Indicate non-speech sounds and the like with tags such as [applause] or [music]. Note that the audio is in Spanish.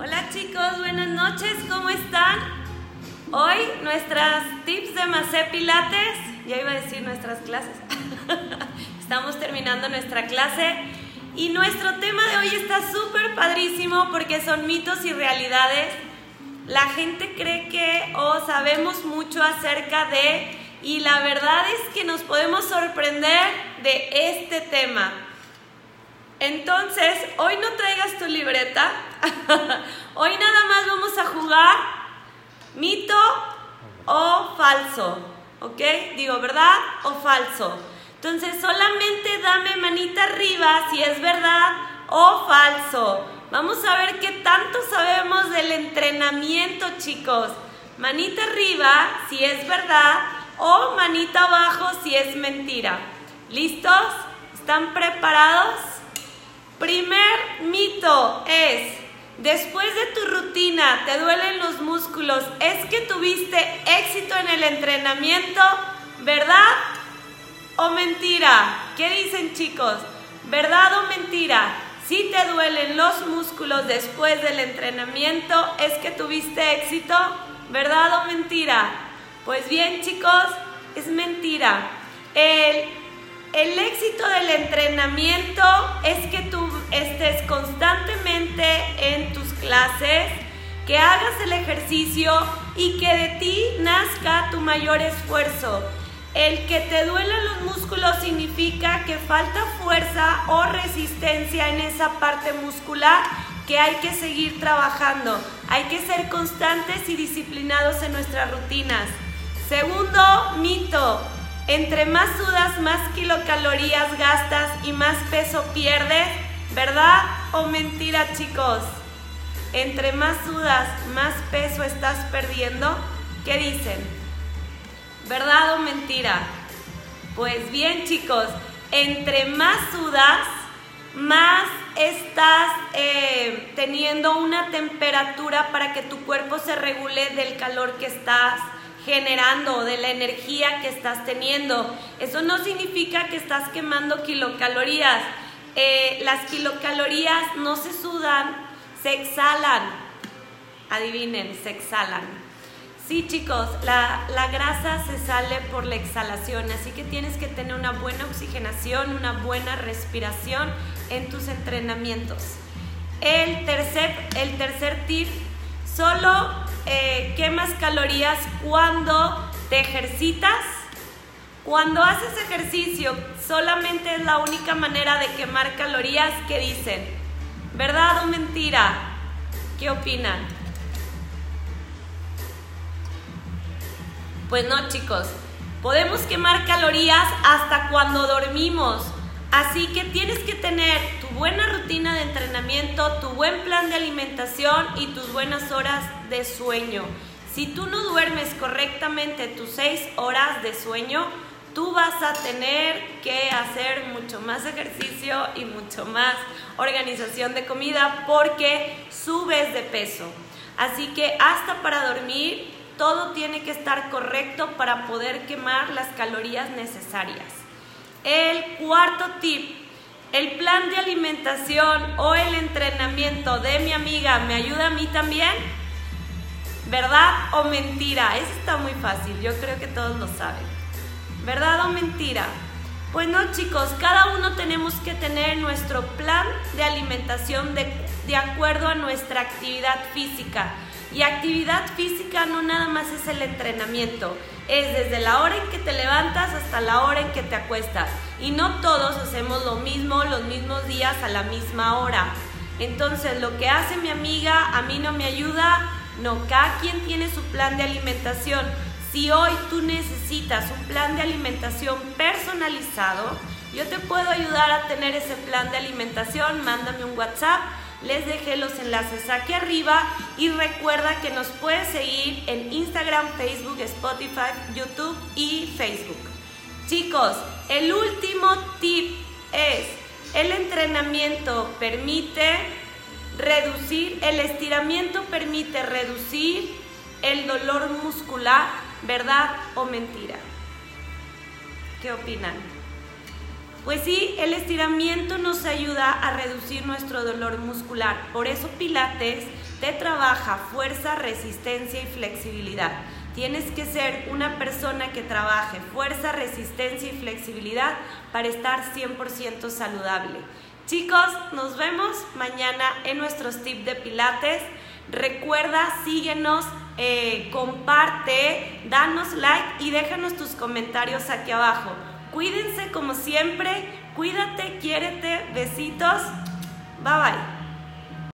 Hola chicos, buenas noches, ¿cómo están? Hoy nuestras tips de Macé Pilates, ya iba a decir nuestras clases, [laughs] estamos terminando nuestra clase y nuestro tema de hoy está súper padrísimo porque son mitos y realidades. La gente cree que o sabemos mucho acerca de y la verdad es que nos podemos sorprender de este tema. Entonces, hoy no traigas tu libreta. Hoy nada más vamos a jugar mito o falso. ¿Ok? Digo, ¿verdad o falso? Entonces, solamente dame manita arriba si es verdad o falso. Vamos a ver qué tanto sabemos del entrenamiento, chicos. Manita arriba si es verdad o manita abajo si es mentira. ¿Listos? ¿Están preparados? Primer mito es, después de tu rutina te duelen los músculos, es que tuviste éxito en el entrenamiento, ¿verdad o mentira? ¿Qué dicen chicos? ¿Verdad o mentira? Si te duelen los músculos después del entrenamiento, es que tuviste éxito, ¿verdad o mentira? Pues bien chicos, es mentira. El el éxito del entrenamiento es que tú estés constantemente en tus clases, que hagas el ejercicio y que de ti nazca tu mayor esfuerzo. El que te duelen los músculos significa que falta fuerza o resistencia en esa parte muscular que hay que seguir trabajando. Hay que ser constantes y disciplinados en nuestras rutinas. Segundo mito, entre más sudas, más kilocalorías gastas y más peso pierdes, ¿verdad o mentira chicos? Entre más sudas, más peso estás perdiendo. ¿Qué dicen? ¿Verdad o mentira? Pues bien chicos, entre más sudas, más estás eh, teniendo una temperatura para que tu cuerpo se regule del calor que estás generando, de la energía que estás teniendo. Eso no significa que estás quemando kilocalorías. Eh, las kilocalorías no se sudan, se exhalan. Adivinen, se exhalan. Sí, chicos, la, grasa se sale por la exhalación, así que tienes que tener una buena oxigenación, una buena respiración en tus entrenamientos. El tercer, el tercer tip, solo eh, quemas calorías cuando te ejercitas. Cuando haces ejercicio, solamente es la única manera de quemar calorías que dicen. ¿Verdad o mentira? ¿Qué opinan? Pues no, chicos. Podemos quemar calorías hasta cuando dormimos. Así que tienes que tener tu buena rutina de entrenamiento, tu buen plan de alimentación y tus buenas horas de sueño. Si tú no duermes correctamente tus 6 horas de sueño, tú vas a tener que hacer mucho más ejercicio y mucho más organización de comida porque subes de peso. Así que hasta para dormir todo tiene que estar correcto para poder quemar las calorías necesarias. El cuarto tip, el plan de alimentación o el entrenamiento de mi amiga me ayuda a mí también. ¿Verdad o mentira? Eso está muy fácil, yo creo que todos lo saben. ¿Verdad o mentira? Pues no chicos, cada uno tenemos que tener nuestro plan de alimentación de, de acuerdo a nuestra actividad física. Y actividad física no nada más es el entrenamiento, es desde la hora en que te levantas hasta la hora en que te acuestas. Y no todos hacemos lo mismo los mismos días a la misma hora. Entonces, lo que hace mi amiga a mí no me ayuda. No, cada quien tiene su plan de alimentación. Si hoy tú necesitas un plan de alimentación personalizado, yo te puedo ayudar a tener ese plan de alimentación. Mándame un WhatsApp les dejé los enlaces aquí arriba y recuerda que nos puedes seguir en Instagram, Facebook, Spotify, YouTube y Facebook. Chicos, el último tip es, el entrenamiento permite reducir, el estiramiento permite reducir el dolor muscular, ¿verdad o mentira? ¿Qué opinan? Pues sí, el estiramiento nos ayuda a reducir nuestro dolor muscular. Por eso Pilates te trabaja fuerza, resistencia y flexibilidad. Tienes que ser una persona que trabaje fuerza, resistencia y flexibilidad para estar 100% saludable. Chicos, nos vemos mañana en nuestros tips de Pilates. Recuerda, síguenos, eh, comparte, danos like y déjanos tus comentarios aquí abajo. Cuídense como siempre, cuídate, quiérete, besitos, bye bye.